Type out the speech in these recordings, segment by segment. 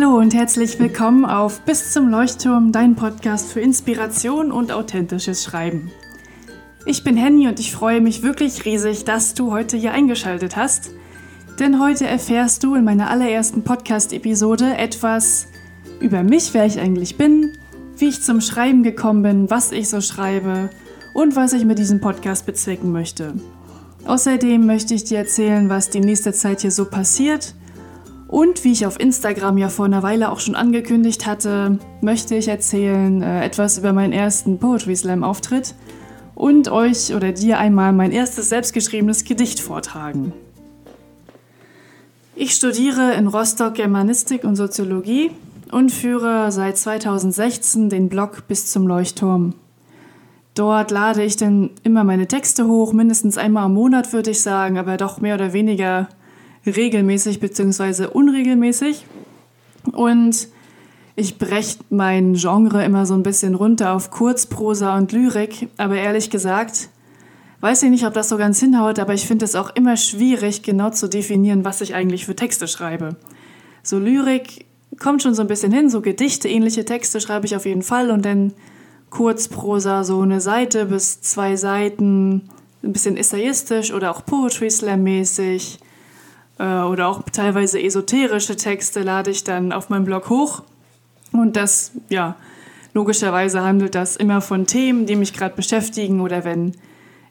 Hallo und herzlich willkommen auf Bis zum Leuchtturm, dein Podcast für Inspiration und authentisches Schreiben. Ich bin Henny und ich freue mich wirklich riesig, dass du heute hier eingeschaltet hast. Denn heute erfährst du in meiner allerersten Podcast-Episode etwas über mich, wer ich eigentlich bin, wie ich zum Schreiben gekommen bin, was ich so schreibe und was ich mit diesem Podcast bezwecken möchte. Außerdem möchte ich dir erzählen, was die nächste Zeit hier so passiert und wie ich auf Instagram ja vor einer Weile auch schon angekündigt hatte, möchte ich erzählen äh, etwas über meinen ersten Poetry Slam Auftritt und euch oder dir einmal mein erstes selbstgeschriebenes Gedicht vortragen. Ich studiere in Rostock Germanistik und Soziologie und führe seit 2016 den Blog bis zum Leuchtturm. Dort lade ich dann immer meine Texte hoch, mindestens einmal im Monat würde ich sagen, aber doch mehr oder weniger regelmäßig bzw. unregelmäßig. Und ich breche mein Genre immer so ein bisschen runter auf Kurzprosa und Lyrik, aber ehrlich gesagt, weiß ich nicht, ob das so ganz hinhaut, aber ich finde es auch immer schwierig, genau zu definieren, was ich eigentlich für Texte schreibe. So Lyrik kommt schon so ein bisschen hin, so Gedichte, ähnliche Texte schreibe ich auf jeden Fall und dann Kurzprosa, so eine Seite bis zwei Seiten, ein bisschen essayistisch oder auch Poetry Slam mäßig oder auch teilweise esoterische Texte lade ich dann auf meinem Blog hoch. Und das, ja, logischerweise handelt das immer von Themen, die mich gerade beschäftigen oder wenn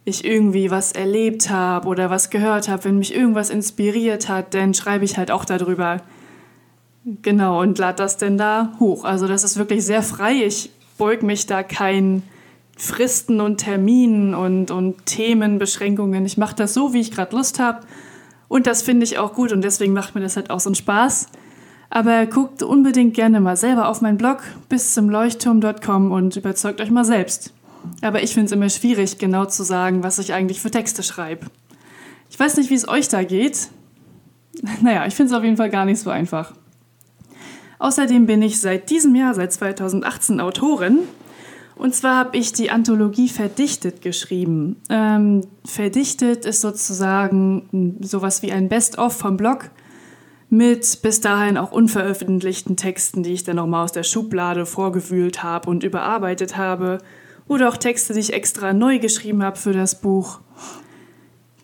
ich irgendwie was erlebt habe oder was gehört habe, wenn mich irgendwas inspiriert hat, dann schreibe ich halt auch darüber. Genau, und lade das denn da hoch. Also das ist wirklich sehr frei. Ich beug mich da kein Fristen und Terminen und, und Themenbeschränkungen. Ich mache das so, wie ich gerade Lust habe. Und das finde ich auch gut und deswegen macht mir das halt auch so einen Spaß. Aber guckt unbedingt gerne mal selber auf meinen Blog bis zum Leuchtturm.com und überzeugt euch mal selbst. Aber ich finde es immer schwierig, genau zu sagen, was ich eigentlich für Texte schreibe. Ich weiß nicht, wie es euch da geht. Naja, ich finde es auf jeden Fall gar nicht so einfach. Außerdem bin ich seit diesem Jahr, seit 2018, Autorin und zwar habe ich die Anthologie Verdichtet geschrieben. Ähm, Verdichtet ist sozusagen sowas wie ein Best-of vom Blog mit bis dahin auch unveröffentlichten Texten, die ich dann nochmal aus der Schublade vorgewühlt habe und überarbeitet habe. Oder auch Texte, die ich extra neu geschrieben habe für das Buch.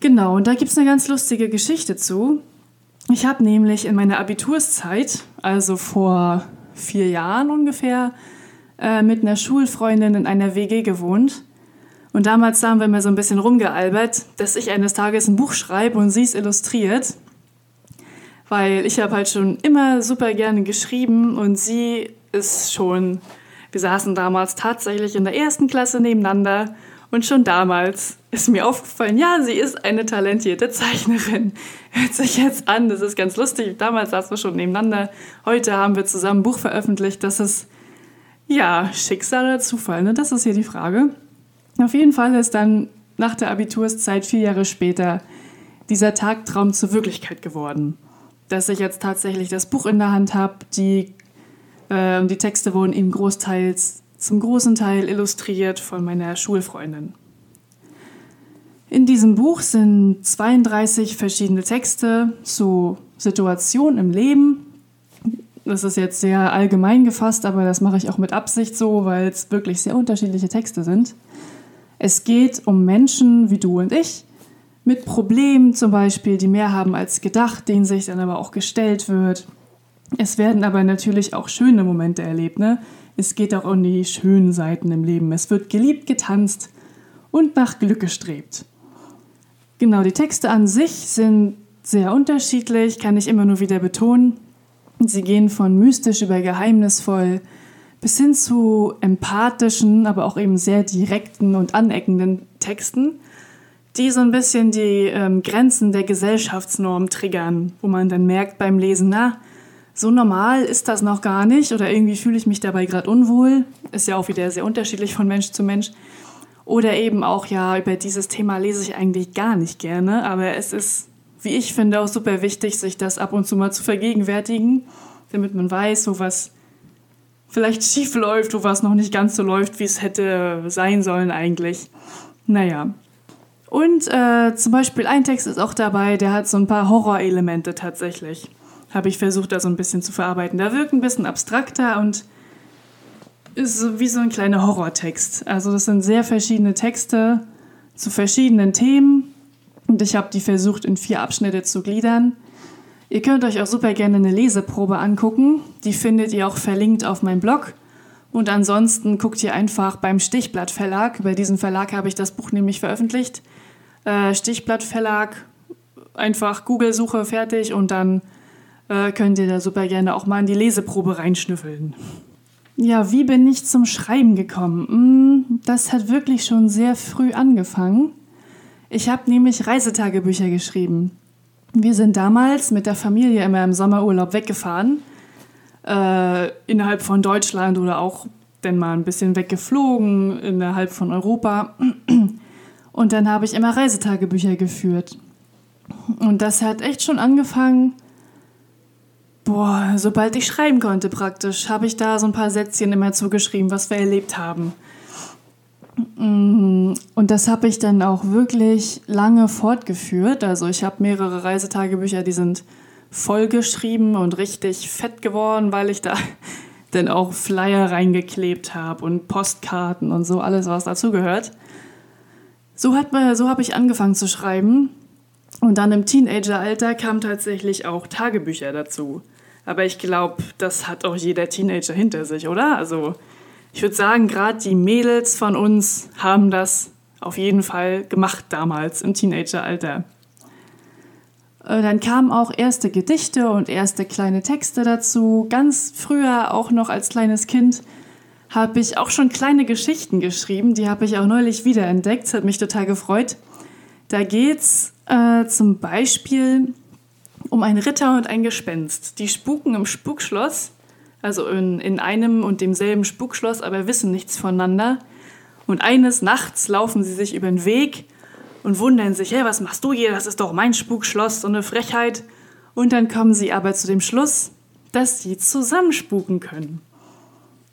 Genau, und da gibt es eine ganz lustige Geschichte zu. Ich habe nämlich in meiner Abiturszeit, also vor vier Jahren ungefähr, äh, mit einer Schulfreundin in einer WG gewohnt. Und damals haben wir immer so ein bisschen rumgealbert, dass ich eines Tages ein Buch schreibe und sie es illustriert. Weil ich habe halt schon immer super gerne geschrieben und sie ist schon, wir saßen damals tatsächlich in der ersten Klasse nebeneinander und schon damals ist mir aufgefallen, ja, sie ist eine talentierte Zeichnerin. Hört sich jetzt an, das ist ganz lustig. Damals saßen wir schon nebeneinander. Heute haben wir zusammen ein Buch veröffentlicht. Das ist ja, Schicksal oder Zufall, ne? das ist hier die Frage. Auf jeden Fall ist dann nach der Abiturszeit vier Jahre später dieser Tagtraum zur Wirklichkeit geworden. Dass ich jetzt tatsächlich das Buch in der Hand habe, die, äh, die Texte wurden eben großteils, zum großen Teil illustriert von meiner Schulfreundin. In diesem Buch sind 32 verschiedene Texte zu Situationen im Leben, das ist jetzt sehr allgemein gefasst, aber das mache ich auch mit Absicht so, weil es wirklich sehr unterschiedliche Texte sind. Es geht um Menschen wie du und ich, mit Problemen zum Beispiel, die mehr haben als gedacht, denen sich dann aber auch gestellt wird. Es werden aber natürlich auch schöne Momente erlebt. Ne? Es geht auch um die schönen Seiten im Leben. Es wird geliebt, getanzt und nach Glück gestrebt. Genau, die Texte an sich sind sehr unterschiedlich, kann ich immer nur wieder betonen. Sie gehen von mystisch über geheimnisvoll bis hin zu empathischen, aber auch eben sehr direkten und aneckenden Texten, die so ein bisschen die ähm, Grenzen der Gesellschaftsnorm triggern, wo man dann merkt beim Lesen, na, so normal ist das noch gar nicht oder irgendwie fühle ich mich dabei gerade unwohl. Ist ja auch wieder sehr unterschiedlich von Mensch zu Mensch. Oder eben auch, ja, über dieses Thema lese ich eigentlich gar nicht gerne, aber es ist wie ich finde, auch super wichtig, sich das ab und zu mal zu vergegenwärtigen, damit man weiß, wo was vielleicht schief läuft, wo was noch nicht ganz so läuft, wie es hätte sein sollen eigentlich. Naja. Und äh, zum Beispiel ein Text ist auch dabei, der hat so ein paar Horrorelemente tatsächlich. habe ich versucht, da so ein bisschen zu verarbeiten. Da wirkt ein bisschen abstrakter und ist wie so ein kleiner Horrortext. Also das sind sehr verschiedene Texte zu verschiedenen Themen und ich habe die versucht in vier Abschnitte zu gliedern. Ihr könnt euch auch super gerne eine Leseprobe angucken. Die findet ihr auch verlinkt auf meinem Blog. Und ansonsten guckt ihr einfach beim Stichblatt Verlag. Bei diesem Verlag habe ich das Buch nämlich veröffentlicht. Äh, Stichblatt Verlag, einfach Google-Suche fertig und dann äh, könnt ihr da super gerne auch mal in die Leseprobe reinschnüffeln. Ja, wie bin ich zum Schreiben gekommen? Hm, das hat wirklich schon sehr früh angefangen. Ich habe nämlich Reisetagebücher geschrieben. Wir sind damals mit der Familie immer im Sommerurlaub weggefahren, äh, innerhalb von Deutschland oder auch denn mal ein bisschen weggeflogen, innerhalb von Europa. Und dann habe ich immer Reisetagebücher geführt. Und das hat echt schon angefangen, boah, sobald ich schreiben konnte praktisch, habe ich da so ein paar Sätzchen immer zugeschrieben, was wir erlebt haben. Und das habe ich dann auch wirklich lange fortgeführt. Also ich habe mehrere Reisetagebücher, die sind vollgeschrieben und richtig fett geworden, weil ich da dann auch Flyer reingeklebt habe und Postkarten und so alles, was dazugehört. So, so habe ich angefangen zu schreiben. Und dann im Teenageralter kamen tatsächlich auch Tagebücher dazu. Aber ich glaube, das hat auch jeder Teenager hinter sich, oder? Also ich würde sagen, gerade die Mädels von uns haben das auf jeden Fall gemacht damals im Teenageralter. Äh, dann kamen auch erste Gedichte und erste kleine Texte dazu. Ganz früher, auch noch als kleines Kind, habe ich auch schon kleine Geschichten geschrieben. Die habe ich auch neulich wiederentdeckt. Das hat mich total gefreut. Da geht es äh, zum Beispiel um einen Ritter und ein Gespenst. Die spuken im Spukschloss, also in, in einem und demselben Spukschloss, aber wissen nichts voneinander. Und eines Nachts laufen sie sich über den Weg und wundern sich, hey, was machst du hier? Das ist doch mein Spukschloss, so eine Frechheit. Und dann kommen sie aber zu dem Schluss, dass sie zusammenspuken können.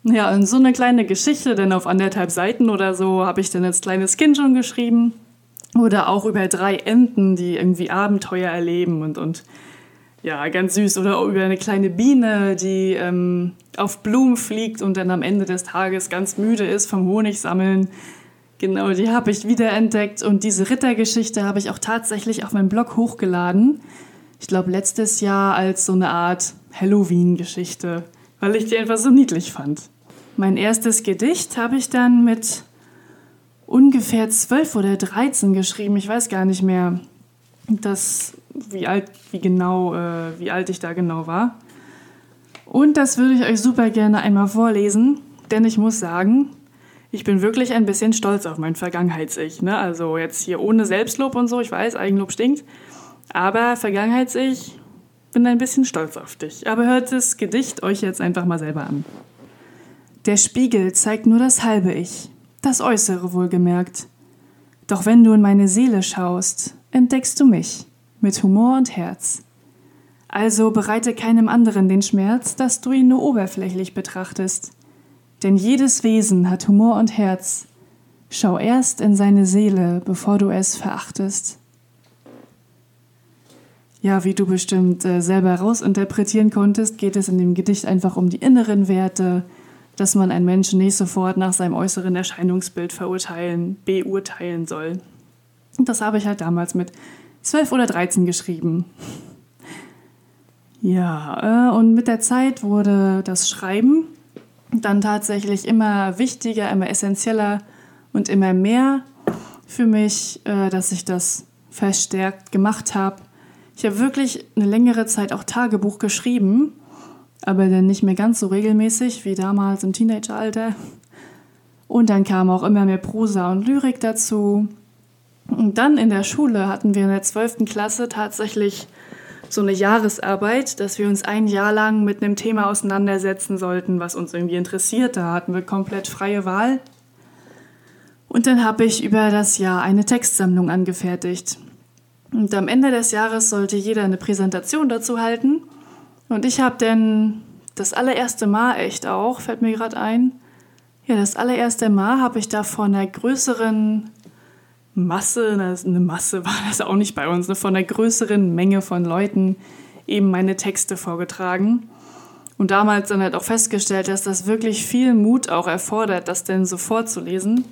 Ja, und so eine kleine Geschichte, denn auf anderthalb Seiten oder so habe ich dann als kleines Kind schon geschrieben. Oder auch über drei Enten, die irgendwie Abenteuer erleben und, und ja, ganz süß. Oder über eine kleine Biene, die ähm, auf Blumen fliegt und dann am Ende des Tages ganz müde ist vom Honigsammeln. Genau, die habe ich wiederentdeckt und diese Rittergeschichte habe ich auch tatsächlich auf meinem Blog hochgeladen. Ich glaube, letztes Jahr als so eine Art Halloween-Geschichte, weil ich die einfach so niedlich fand. Mein erstes Gedicht habe ich dann mit ungefähr zwölf oder dreizehn geschrieben, ich weiß gar nicht mehr, das, wie alt, wie genau, äh, wie alt ich da genau war. Und das würde ich euch super gerne einmal vorlesen, denn ich muss sagen, ich bin wirklich ein bisschen stolz auf mein Vergangenheits-Ich. Ne? Also jetzt hier ohne Selbstlob und so, ich weiß, Eigenlob stinkt. Aber Vergangenheits-Ich, bin ein bisschen stolz auf dich. Aber hört das Gedicht euch jetzt einfach mal selber an. Der Spiegel zeigt nur das halbe Ich das Äußere wohlgemerkt. Doch wenn du in meine Seele schaust, entdeckst du mich mit Humor und Herz. Also bereite keinem anderen den Schmerz, dass du ihn nur oberflächlich betrachtest. Denn jedes Wesen hat Humor und Herz. Schau erst in seine Seele, bevor du es verachtest. Ja, wie du bestimmt äh, selber rausinterpretieren konntest, geht es in dem Gedicht einfach um die inneren Werte, dass man einen Menschen nicht sofort nach seinem äußeren Erscheinungsbild verurteilen, beurteilen soll. Und das habe ich halt damals mit 12 oder 13 geschrieben. Ja, äh, und mit der Zeit wurde das Schreiben dann tatsächlich immer wichtiger, immer essentieller und immer mehr für mich, äh, dass ich das verstärkt gemacht habe. Ich habe wirklich eine längere Zeit auch Tagebuch geschrieben aber dann nicht mehr ganz so regelmäßig wie damals im Teenageralter. Und dann kam auch immer mehr Prosa und Lyrik dazu. Und dann in der Schule hatten wir in der 12. Klasse tatsächlich so eine Jahresarbeit, dass wir uns ein Jahr lang mit einem Thema auseinandersetzen sollten, was uns irgendwie interessiert. Da hatten wir komplett freie Wahl. Und dann habe ich über das Jahr eine Textsammlung angefertigt. Und am Ende des Jahres sollte jeder eine Präsentation dazu halten. Und ich habe dann das allererste Mal echt auch, fällt mir gerade ein, ja, das allererste Mal habe ich da von einer größeren Masse, eine Masse war das auch nicht bei uns, ne, von einer größeren Menge von Leuten eben meine Texte vorgetragen. Und damals dann halt auch festgestellt, dass das wirklich viel Mut auch erfordert, das denn so vorzulesen.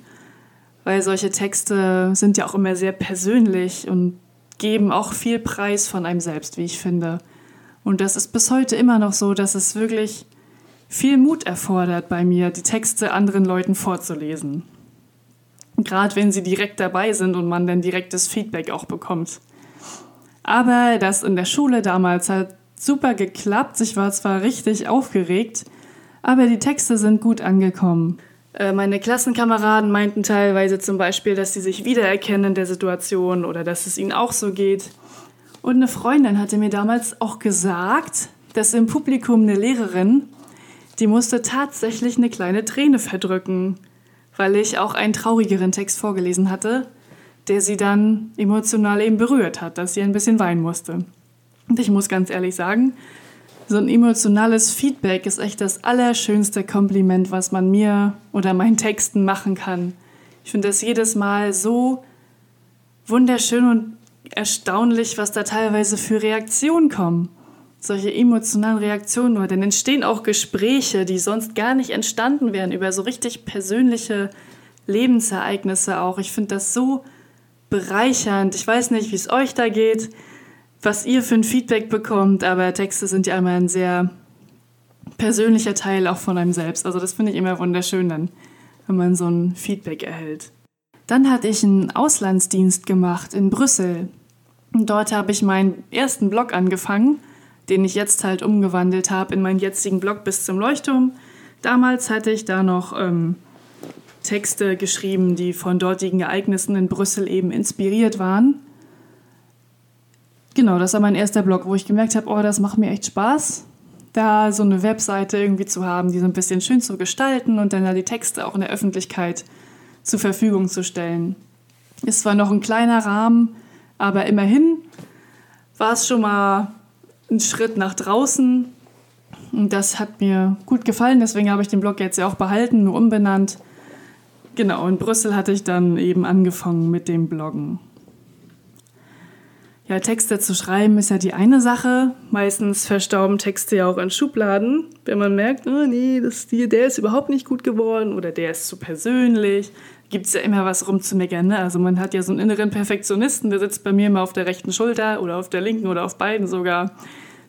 Weil solche Texte sind ja auch immer sehr persönlich und geben auch viel Preis von einem selbst, wie ich finde. Und das ist bis heute immer noch so, dass es wirklich viel Mut erfordert bei mir, die Texte anderen Leuten vorzulesen. Gerade wenn sie direkt dabei sind und man dann direktes Feedback auch bekommt. Aber das in der Schule damals hat super geklappt. Ich war zwar richtig aufgeregt, aber die Texte sind gut angekommen. Äh, meine Klassenkameraden meinten teilweise zum Beispiel, dass sie sich wiedererkennen in der Situation oder dass es ihnen auch so geht. Und eine Freundin hatte mir damals auch gesagt, dass im Publikum eine Lehrerin, die musste tatsächlich eine kleine Träne verdrücken, weil ich auch einen traurigeren Text vorgelesen hatte, der sie dann emotional eben berührt hat, dass sie ein bisschen weinen musste. Und ich muss ganz ehrlich sagen, so ein emotionales Feedback ist echt das allerschönste Kompliment, was man mir oder meinen Texten machen kann. Ich finde das jedes Mal so wunderschön und erstaunlich, was da teilweise für Reaktionen kommen. Solche emotionalen Reaktionen nur. Denn entstehen auch Gespräche, die sonst gar nicht entstanden wären, über so richtig persönliche Lebensereignisse auch. Ich finde das so bereichernd. Ich weiß nicht, wie es euch da geht, was ihr für ein Feedback bekommt, aber Texte sind ja immer ein sehr persönlicher Teil auch von einem selbst. Also das finde ich immer wunderschön dann, wenn man so ein Feedback erhält. Dann hatte ich einen Auslandsdienst gemacht in Brüssel. Und dort habe ich meinen ersten Blog angefangen, den ich jetzt halt umgewandelt habe in meinen jetzigen Blog bis zum Leuchtturm. Damals hatte ich da noch ähm, Texte geschrieben, die von dortigen Ereignissen in Brüssel eben inspiriert waren. Genau, das war mein erster Blog, wo ich gemerkt habe, oh, das macht mir echt Spaß, da so eine Webseite irgendwie zu haben, die so ein bisschen schön zu gestalten und dann da die Texte auch in der Öffentlichkeit zur Verfügung zu stellen. Ist zwar noch ein kleiner Rahmen, aber immerhin war es schon mal ein Schritt nach draußen. Und das hat mir gut gefallen, deswegen habe ich den Blog jetzt ja auch behalten, nur umbenannt. Genau, in Brüssel hatte ich dann eben angefangen mit dem Bloggen. Ja, Texte zu schreiben ist ja die eine Sache. Meistens verstauben Texte ja auch in Schubladen, wenn man merkt, oh nee, das, der ist überhaupt nicht gut geworden oder der ist zu persönlich. Gibt es ja immer was rumzumeckern. Ne? Also man hat ja so einen inneren Perfektionisten, der sitzt bei mir immer auf der rechten Schulter oder auf der linken oder auf beiden sogar.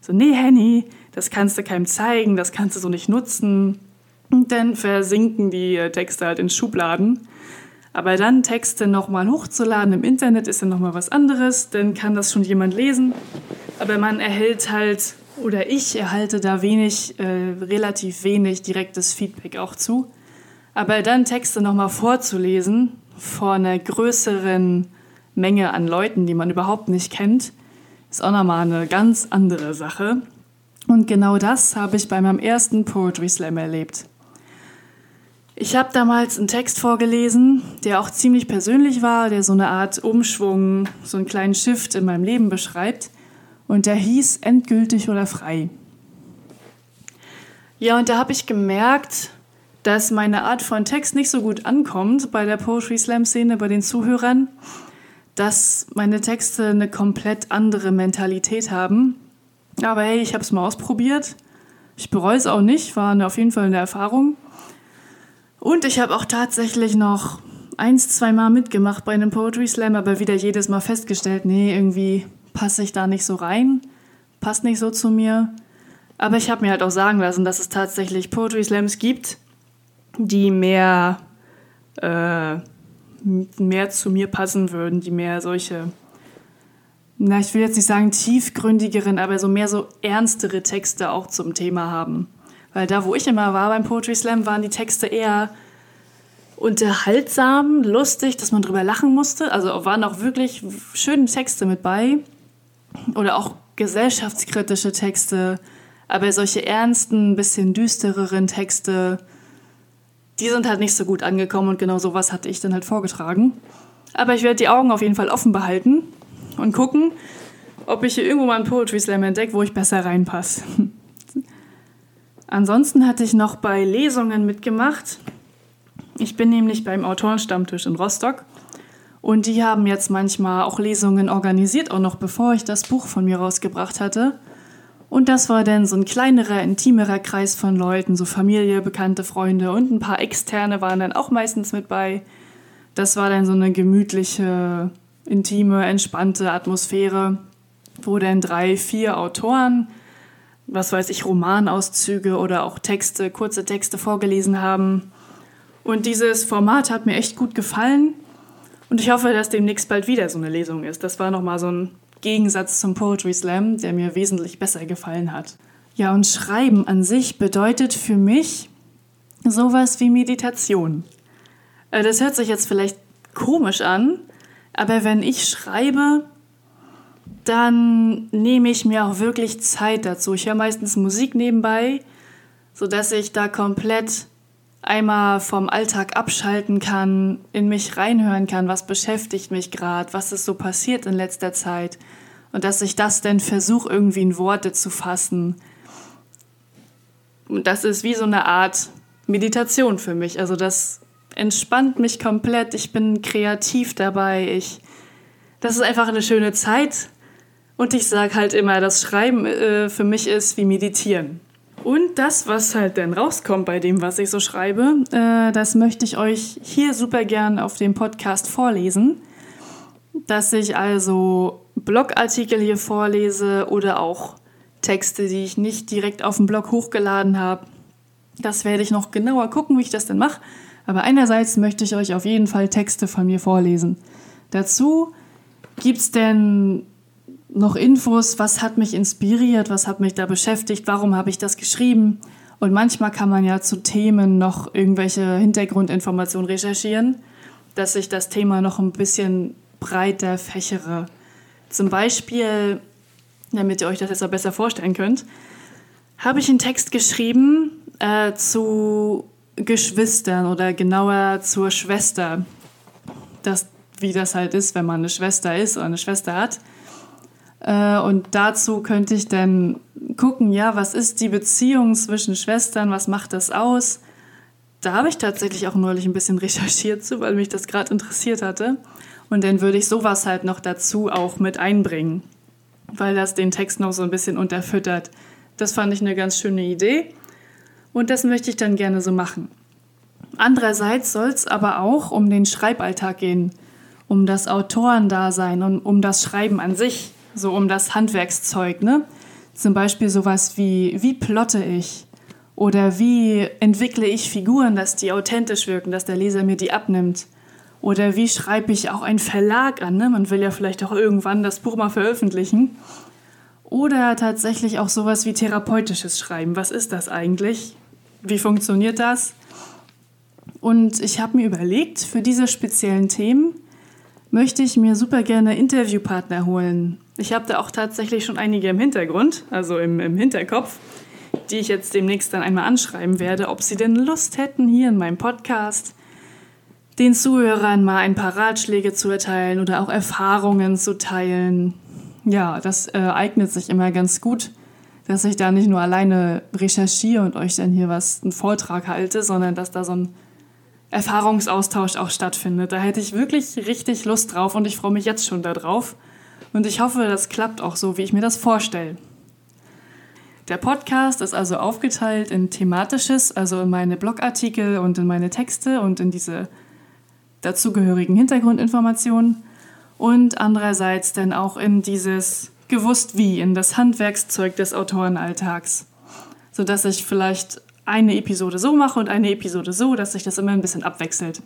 So, nee, Henny, das kannst du keinem zeigen, das kannst du so nicht nutzen. Und dann versinken die äh, Texte halt in Schubladen. Aber dann Texte nochmal hochzuladen im Internet ist ja nochmal was anderes, dann kann das schon jemand lesen. Aber man erhält halt, oder ich erhalte da wenig, äh, relativ wenig direktes Feedback auch zu. Aber dann Texte nochmal vorzulesen vor einer größeren Menge an Leuten, die man überhaupt nicht kennt, ist auch nochmal eine ganz andere Sache. Und genau das habe ich bei meinem ersten Poetry Slam erlebt. Ich habe damals einen Text vorgelesen, der auch ziemlich persönlich war, der so eine Art Umschwung, so einen kleinen Shift in meinem Leben beschreibt. Und der hieß Endgültig oder frei. Ja, und da habe ich gemerkt, dass meine Art von Text nicht so gut ankommt bei der Poetry Slam Szene, bei den Zuhörern, dass meine Texte eine komplett andere Mentalität haben. Aber hey, ich habe es mal ausprobiert. Ich bereue es auch nicht, war auf jeden Fall eine Erfahrung. Und ich habe auch tatsächlich noch eins, zwei Mal mitgemacht bei einem Poetry Slam, aber wieder jedes Mal festgestellt, nee, irgendwie passe ich da nicht so rein, passt nicht so zu mir. Aber ich habe mir halt auch sagen lassen, dass es tatsächlich Poetry Slams gibt, die mehr, äh, mehr zu mir passen würden, die mehr solche, na, ich will jetzt nicht sagen tiefgründigeren, aber so mehr so ernstere Texte auch zum Thema haben. Weil da, wo ich immer war beim Poetry Slam, waren die Texte eher unterhaltsam, lustig, dass man drüber lachen musste. Also waren auch wirklich schöne Texte mit bei. Oder auch gesellschaftskritische Texte. Aber solche ernsten, bisschen düstereren Texte, die sind halt nicht so gut angekommen und genau sowas hatte ich dann halt vorgetragen. Aber ich werde die Augen auf jeden Fall offen behalten und gucken, ob ich hier irgendwo mal einen Poetry Slam entdecke, wo ich besser reinpasse. Ansonsten hatte ich noch bei Lesungen mitgemacht. Ich bin nämlich beim Autorenstammtisch in Rostock und die haben jetzt manchmal auch Lesungen organisiert, auch noch bevor ich das Buch von mir rausgebracht hatte. Und das war dann so ein kleinerer, intimerer Kreis von Leuten, so Familie, bekannte Freunde und ein paar Externe waren dann auch meistens mit bei. Das war dann so eine gemütliche, intime, entspannte Atmosphäre, wo dann drei, vier Autoren, was weiß ich, Romanauszüge oder auch Texte, kurze Texte vorgelesen haben. Und dieses Format hat mir echt gut gefallen. Und ich hoffe, dass demnächst bald wieder so eine Lesung ist. Das war nochmal so ein Gegensatz zum Poetry Slam, der mir wesentlich besser gefallen hat. Ja, und Schreiben an sich bedeutet für mich sowas wie Meditation. Äh, das hört sich jetzt vielleicht komisch an, aber wenn ich schreibe, dann nehme ich mir auch wirklich Zeit dazu. Ich höre meistens Musik nebenbei, sodass ich da komplett einmal vom Alltag abschalten kann, in mich reinhören kann, was beschäftigt mich gerade, was ist so passiert in letzter Zeit und dass ich das dann versuche irgendwie in Worte zu fassen. Und das ist wie so eine Art Meditation für mich. Also das entspannt mich komplett. Ich bin kreativ dabei. Ich, das ist einfach eine schöne Zeit. Und ich sage halt immer, das Schreiben äh, für mich ist wie Meditieren. Und das, was halt dann rauskommt bei dem, was ich so schreibe, äh, das möchte ich euch hier super gern auf dem Podcast vorlesen. Dass ich also Blogartikel hier vorlese oder auch Texte, die ich nicht direkt auf dem Blog hochgeladen habe. Das werde ich noch genauer gucken, wie ich das denn mache. Aber einerseits möchte ich euch auf jeden Fall Texte von mir vorlesen. Dazu gibt es denn noch Infos, was hat mich inspiriert, was hat mich da beschäftigt, warum habe ich das geschrieben. Und manchmal kann man ja zu Themen noch irgendwelche Hintergrundinformationen recherchieren, dass ich das Thema noch ein bisschen breiter fächere. Zum Beispiel, damit ihr euch das jetzt auch besser vorstellen könnt, habe ich einen Text geschrieben äh, zu Geschwistern oder genauer zur Schwester. Das, wie das halt ist, wenn man eine Schwester ist oder eine Schwester hat. Äh, und dazu könnte ich dann gucken, ja, was ist die Beziehung zwischen Schwestern, was macht das aus? Da habe ich tatsächlich auch neulich ein bisschen recherchiert zu, weil mich das gerade interessiert hatte. Und dann würde ich sowas halt noch dazu auch mit einbringen, weil das den Text noch so ein bisschen unterfüttert. Das fand ich eine ganz schöne Idee und das möchte ich dann gerne so machen. Andererseits soll es aber auch um den Schreiballtag gehen, um das Autorendasein und um das Schreiben an sich so um das Handwerkszeug, ne? Zum Beispiel sowas wie, wie plotte ich? Oder wie entwickle ich Figuren, dass die authentisch wirken, dass der Leser mir die abnimmt? Oder wie schreibe ich auch einen Verlag an? Ne? Man will ja vielleicht auch irgendwann das Buch mal veröffentlichen. Oder tatsächlich auch sowas wie therapeutisches Schreiben. Was ist das eigentlich? Wie funktioniert das? Und ich habe mir überlegt, für diese speziellen Themen möchte ich mir super gerne Interviewpartner holen. Ich habe da auch tatsächlich schon einige im Hintergrund, also im, im Hinterkopf, die ich jetzt demnächst dann einmal anschreiben werde, ob sie denn Lust hätten, hier in meinem Podcast den Zuhörern mal ein paar Ratschläge zu erteilen oder auch Erfahrungen zu teilen. Ja, das äh, eignet sich immer ganz gut, dass ich da nicht nur alleine recherchiere und euch dann hier was einen Vortrag halte, sondern dass da so ein Erfahrungsaustausch auch stattfindet. Da hätte ich wirklich richtig Lust drauf und ich freue mich jetzt schon darauf. Und ich hoffe, das klappt auch so, wie ich mir das vorstelle. Der Podcast ist also aufgeteilt in thematisches, also in meine Blogartikel und in meine Texte und in diese dazugehörigen Hintergrundinformationen und andererseits dann auch in dieses gewusst wie, in das Handwerkszeug des Autorenalltags, sodass ich vielleicht eine Episode so mache und eine Episode so, dass sich das immer ein bisschen abwechselt.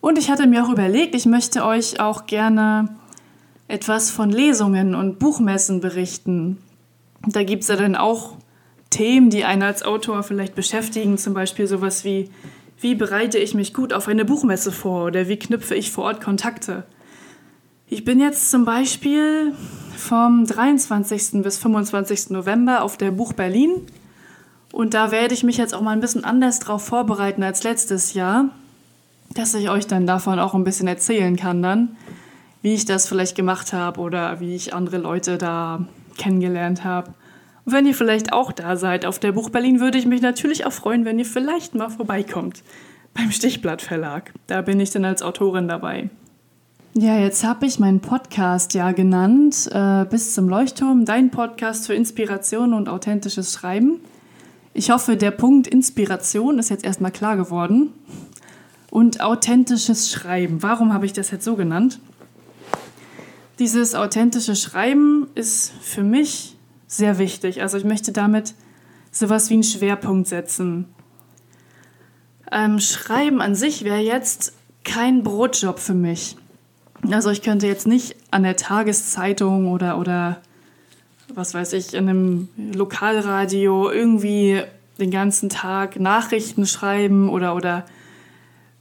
Und ich hatte mir auch überlegt, ich möchte euch auch gerne etwas von Lesungen und Buchmessen berichten. Da gibt es ja dann auch Themen, die einen als Autor vielleicht beschäftigen, zum Beispiel sowas wie, wie bereite ich mich gut auf eine Buchmesse vor oder wie knüpfe ich vor Ort Kontakte. Ich bin jetzt zum Beispiel vom 23. bis 25. November auf der Buch Berlin und da werde ich mich jetzt auch mal ein bisschen anders drauf vorbereiten als letztes Jahr, dass ich euch dann davon auch ein bisschen erzählen kann dann, wie ich das vielleicht gemacht habe oder wie ich andere Leute da kennengelernt habe. Und wenn ihr vielleicht auch da seid auf der Buch Berlin, würde ich mich natürlich auch freuen, wenn ihr vielleicht mal vorbeikommt beim Stichblatt Verlag. Da bin ich dann als Autorin dabei. Ja, jetzt habe ich meinen Podcast ja genannt, äh, bis zum Leuchtturm, dein Podcast für Inspiration und authentisches Schreiben. Ich hoffe, der Punkt Inspiration ist jetzt erstmal klar geworden. Und authentisches Schreiben, warum habe ich das jetzt so genannt? Dieses authentische Schreiben ist für mich sehr wichtig. Also ich möchte damit sowas wie einen Schwerpunkt setzen. Ähm, Schreiben an sich wäre jetzt kein Brotjob für mich. Also ich könnte jetzt nicht an der Tageszeitung oder, oder was weiß ich, in einem Lokalradio irgendwie den ganzen Tag Nachrichten schreiben oder, oder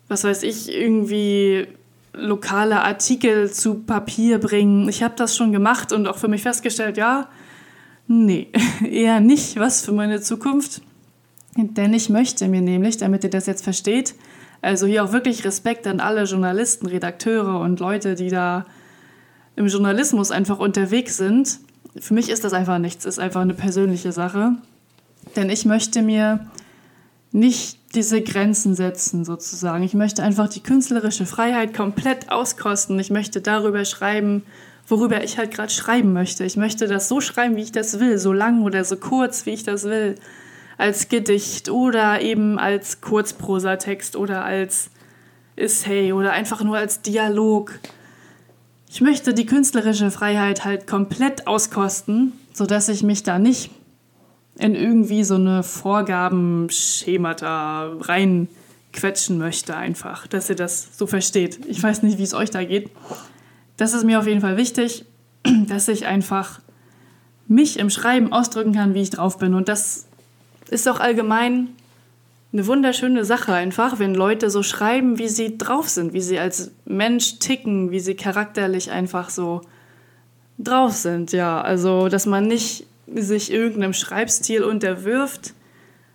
was weiß ich, irgendwie lokale Artikel zu Papier bringen. Ich habe das schon gemacht und auch für mich festgestellt, ja, nee, eher nicht was für meine Zukunft. Denn ich möchte mir nämlich, damit ihr das jetzt versteht, also hier auch wirklich Respekt an alle Journalisten, Redakteure und Leute, die da im Journalismus einfach unterwegs sind. Für mich ist das einfach nichts, ist einfach eine persönliche Sache. Denn ich möchte mir nicht diese Grenzen setzen, sozusagen. Ich möchte einfach die künstlerische Freiheit komplett auskosten. Ich möchte darüber schreiben, worüber ich halt gerade schreiben möchte. Ich möchte das so schreiben, wie ich das will, so lang oder so kurz, wie ich das will als Gedicht oder eben als Kurzprosatext oder als Essay oder einfach nur als Dialog. Ich möchte die künstlerische Freiheit halt komplett auskosten, sodass ich mich da nicht in irgendwie so eine Vorgabenschemata reinquetschen möchte einfach, dass ihr das so versteht. Ich weiß nicht, wie es euch da geht. Das ist mir auf jeden Fall wichtig, dass ich einfach mich im Schreiben ausdrücken kann, wie ich drauf bin. Und das ist auch allgemein eine wunderschöne Sache einfach, wenn Leute so schreiben, wie sie drauf sind, wie sie als Mensch ticken, wie sie charakterlich einfach so drauf sind. Ja, also, dass man nicht sich irgendeinem Schreibstil unterwirft,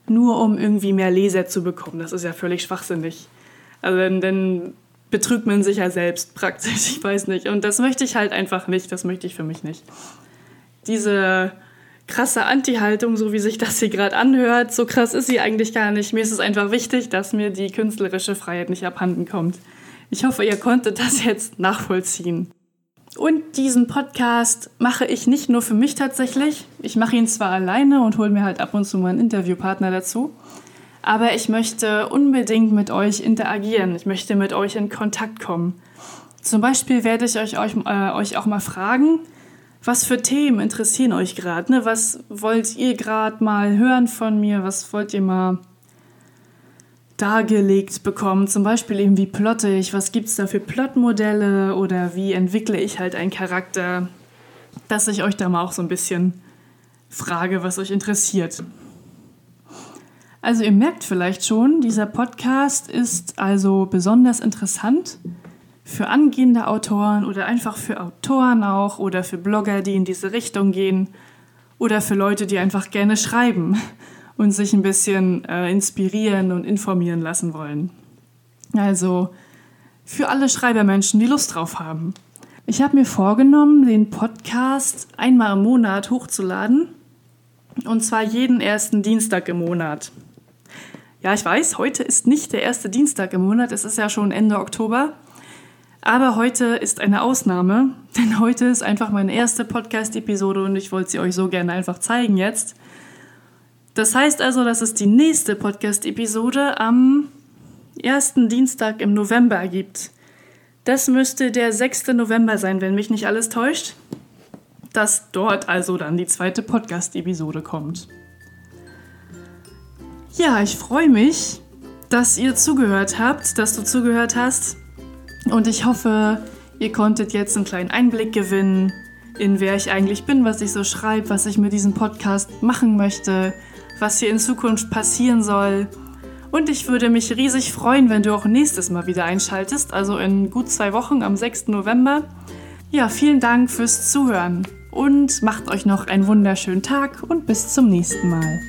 nur um irgendwie mehr Leser zu bekommen. Das ist ja völlig schwachsinnig. Also, dann, dann betrügt man sich ja selbst praktisch, ich weiß nicht. Und das möchte ich halt einfach nicht, das möchte ich für mich nicht. Diese krasse Anti-Haltung, so wie sich das hier gerade anhört. So krass ist sie eigentlich gar nicht. Mir ist es einfach wichtig, dass mir die künstlerische Freiheit nicht abhanden kommt. Ich hoffe, ihr konntet das jetzt nachvollziehen. Und diesen Podcast mache ich nicht nur für mich tatsächlich. Ich mache ihn zwar alleine und hole mir halt ab und zu mal einen Interviewpartner dazu. Aber ich möchte unbedingt mit euch interagieren. Ich möchte mit euch in Kontakt kommen. Zum Beispiel werde ich euch, euch, äh, euch auch mal fragen, was für Themen interessieren euch gerade? Ne? Was wollt ihr gerade mal hören von mir? Was wollt ihr mal dargelegt bekommen? Zum Beispiel eben, wie plotte ich? Was gibt es da für Plotmodelle? Oder wie entwickle ich halt einen Charakter? Dass ich euch da mal auch so ein bisschen frage, was euch interessiert. Also ihr merkt vielleicht schon, dieser Podcast ist also besonders interessant für angehende Autoren oder einfach für Autoren auch oder für Blogger, die in diese Richtung gehen oder für Leute, die einfach gerne schreiben und sich ein bisschen äh, inspirieren und informieren lassen wollen. Also für alle Schreibermenschen, die Lust drauf haben. Ich habe mir vorgenommen, den Podcast einmal im Monat hochzuladen. Und zwar jeden ersten Dienstag im Monat. Ja, ich weiß, heute ist nicht der erste Dienstag im Monat, es ist ja schon Ende Oktober. Aber heute ist eine Ausnahme, denn heute ist einfach meine erste Podcast-Episode und ich wollte sie euch so gerne einfach zeigen jetzt. Das heißt also, dass es die nächste Podcast-Episode am ersten Dienstag im November gibt. Das müsste der 6. November sein, wenn mich nicht alles täuscht. Dass dort also dann die zweite Podcast-Episode kommt. Ja, ich freue mich, dass ihr zugehört habt, dass du zugehört hast. Und ich hoffe, ihr konntet jetzt einen kleinen Einblick gewinnen, in wer ich eigentlich bin, was ich so schreibe, was ich mit diesem Podcast machen möchte, was hier in Zukunft passieren soll. Und ich würde mich riesig freuen, wenn du auch nächstes Mal wieder einschaltest, also in gut zwei Wochen am 6. November. Ja, vielen Dank fürs Zuhören und macht euch noch einen wunderschönen Tag und bis zum nächsten Mal.